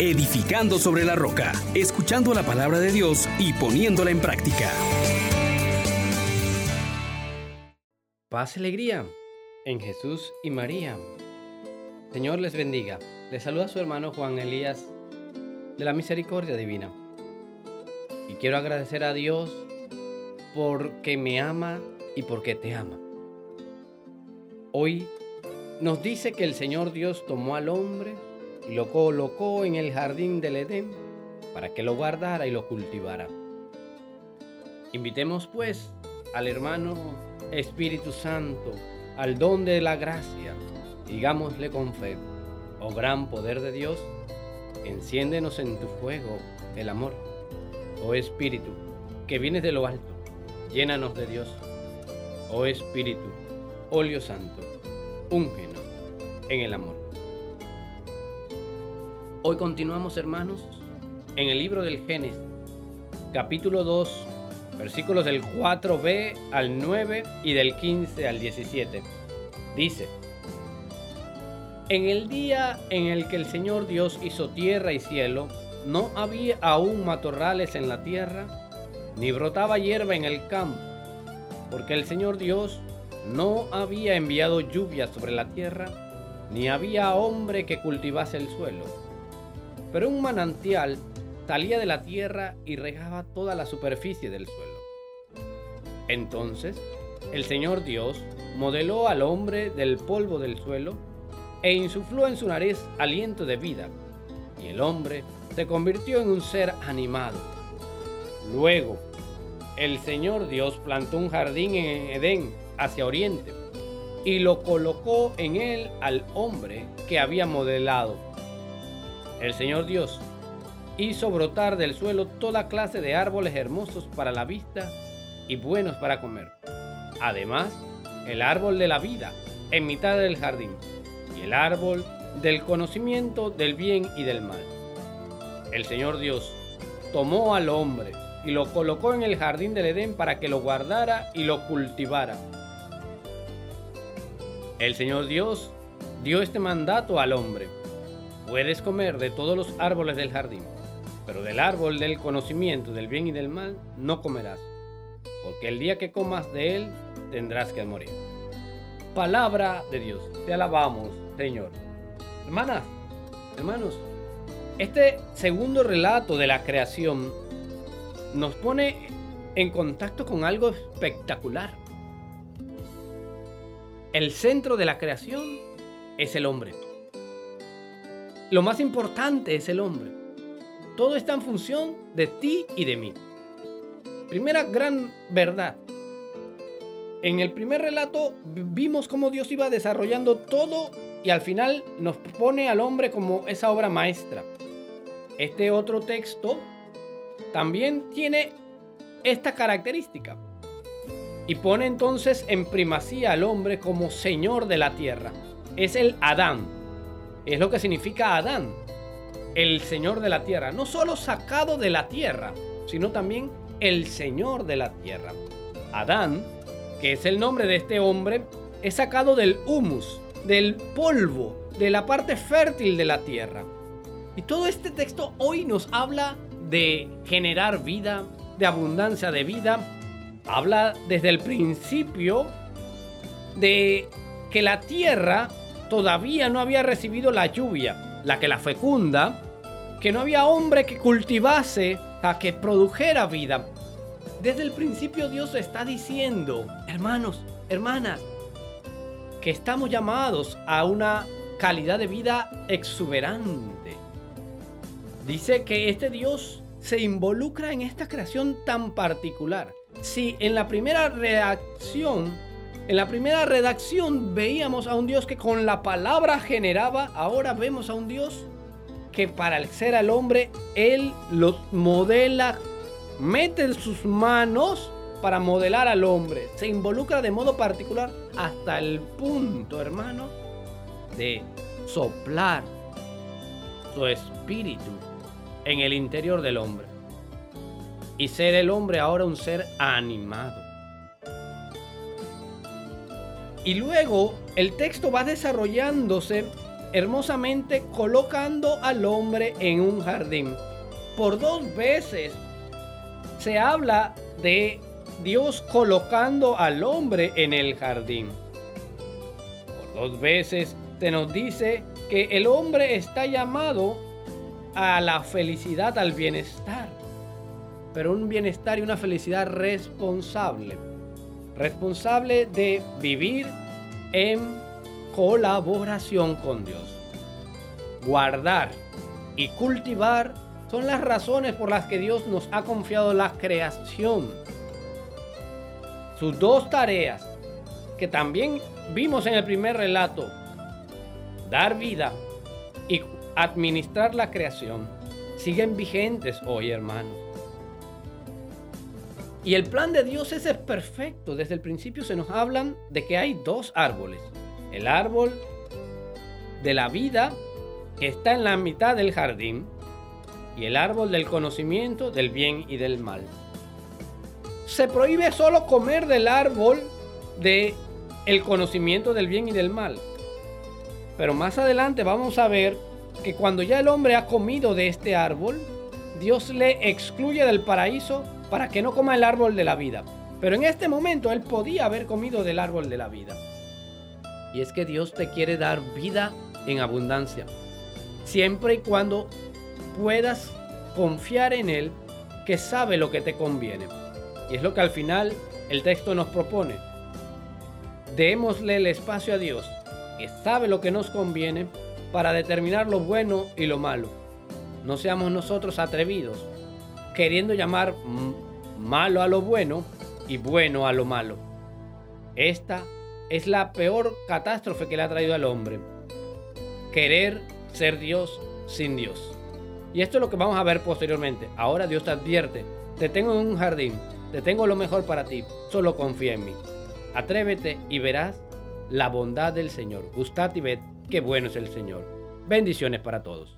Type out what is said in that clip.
edificando sobre la roca, escuchando la palabra de Dios y poniéndola en práctica. Paz y alegría en Jesús y María. Señor les bendiga. Les saluda su hermano Juan Elías de la Misericordia Divina. Y quiero agradecer a Dios porque me ama y porque te ama. Hoy nos dice que el Señor Dios tomó al hombre y lo colocó en el jardín del Edén para que lo guardara y lo cultivara. Invitemos pues al hermano Espíritu Santo, al don de la gracia, digámosle con fe, oh gran poder de Dios, enciéndenos en tu fuego el amor. Oh Espíritu, que vienes de lo alto, llénanos de Dios. Oh Espíritu, óleo santo, úngenos en el amor. Hoy continuamos, hermanos, en el libro del Génesis, capítulo 2, versículos del 4b al 9 y del 15 al 17. Dice, en el día en el que el Señor Dios hizo tierra y cielo, no había aún matorrales en la tierra, ni brotaba hierba en el campo, porque el Señor Dios no había enviado lluvia sobre la tierra, ni había hombre que cultivase el suelo. Pero un manantial salía de la tierra y regaba toda la superficie del suelo. Entonces, el Señor Dios modeló al hombre del polvo del suelo e insufló en su nariz aliento de vida, y el hombre se convirtió en un ser animado. Luego, el Señor Dios plantó un jardín en Edén hacia oriente y lo colocó en él al hombre que había modelado. El Señor Dios hizo brotar del suelo toda clase de árboles hermosos para la vista y buenos para comer. Además, el árbol de la vida en mitad del jardín y el árbol del conocimiento del bien y del mal. El Señor Dios tomó al hombre y lo colocó en el jardín del Edén para que lo guardara y lo cultivara. El Señor Dios dio este mandato al hombre. Puedes comer de todos los árboles del jardín, pero del árbol del conocimiento del bien y del mal no comerás, porque el día que comas de él tendrás que morir. Palabra de Dios, te alabamos, Señor. Hermanas, hermanos, este segundo relato de la creación nos pone en contacto con algo espectacular. El centro de la creación es el hombre. Lo más importante es el hombre. Todo está en función de ti y de mí. Primera gran verdad. En el primer relato vimos cómo Dios iba desarrollando todo y al final nos pone al hombre como esa obra maestra. Este otro texto también tiene esta característica y pone entonces en primacía al hombre como señor de la tierra. Es el Adán. Es lo que significa Adán, el señor de la tierra. No solo sacado de la tierra, sino también el señor de la tierra. Adán, que es el nombre de este hombre, es sacado del humus, del polvo, de la parte fértil de la tierra. Y todo este texto hoy nos habla de generar vida, de abundancia de vida, habla desde el principio de que la tierra todavía no había recibido la lluvia, la que la fecunda, que no había hombre que cultivase, a que produjera vida. Desde el principio Dios está diciendo, hermanos, hermanas, que estamos llamados a una calidad de vida exuberante. Dice que este Dios se involucra en esta creación tan particular si en la primera reacción, en la primera redacción veíamos a un Dios que con la palabra generaba, ahora vemos a un Dios que para ser al hombre, Él lo modela, mete en sus manos para modelar al hombre. Se involucra de modo particular hasta el punto, hermano, de soplar su espíritu en el interior del hombre y ser el hombre ahora un ser animado. Y luego el texto va desarrollándose hermosamente colocando al hombre en un jardín. Por dos veces se habla de Dios colocando al hombre en el jardín. Por dos veces se nos dice que el hombre está llamado a la felicidad, al bienestar, pero un bienestar y una felicidad responsable. Responsable de vivir en colaboración con Dios. Guardar y cultivar son las razones por las que Dios nos ha confiado la creación. Sus dos tareas, que también vimos en el primer relato, dar vida y administrar la creación, siguen vigentes hoy, hermanos. Y el plan de Dios es perfecto. Desde el principio se nos hablan de que hay dos árboles. El árbol de la vida que está en la mitad del jardín y el árbol del conocimiento del bien y del mal. Se prohíbe solo comer del árbol de el conocimiento del bien y del mal. Pero más adelante vamos a ver que cuando ya el hombre ha comido de este árbol, Dios le excluye del paraíso para que no coma el árbol de la vida. Pero en este momento él podía haber comido del árbol de la vida. Y es que Dios te quiere dar vida en abundancia. Siempre y cuando puedas confiar en Él que sabe lo que te conviene. Y es lo que al final el texto nos propone. Démosle el espacio a Dios, que sabe lo que nos conviene, para determinar lo bueno y lo malo. No seamos nosotros atrevidos, queriendo llamar malo a lo bueno y bueno a lo malo. Esta es la peor catástrofe que le ha traído al hombre. Querer ser Dios sin Dios. Y esto es lo que vamos a ver posteriormente. Ahora Dios te advierte, te tengo en un jardín, te tengo lo mejor para ti, solo confía en mí. Atrévete y verás la bondad del Señor. Gustad y ved qué bueno es el Señor. Bendiciones para todos.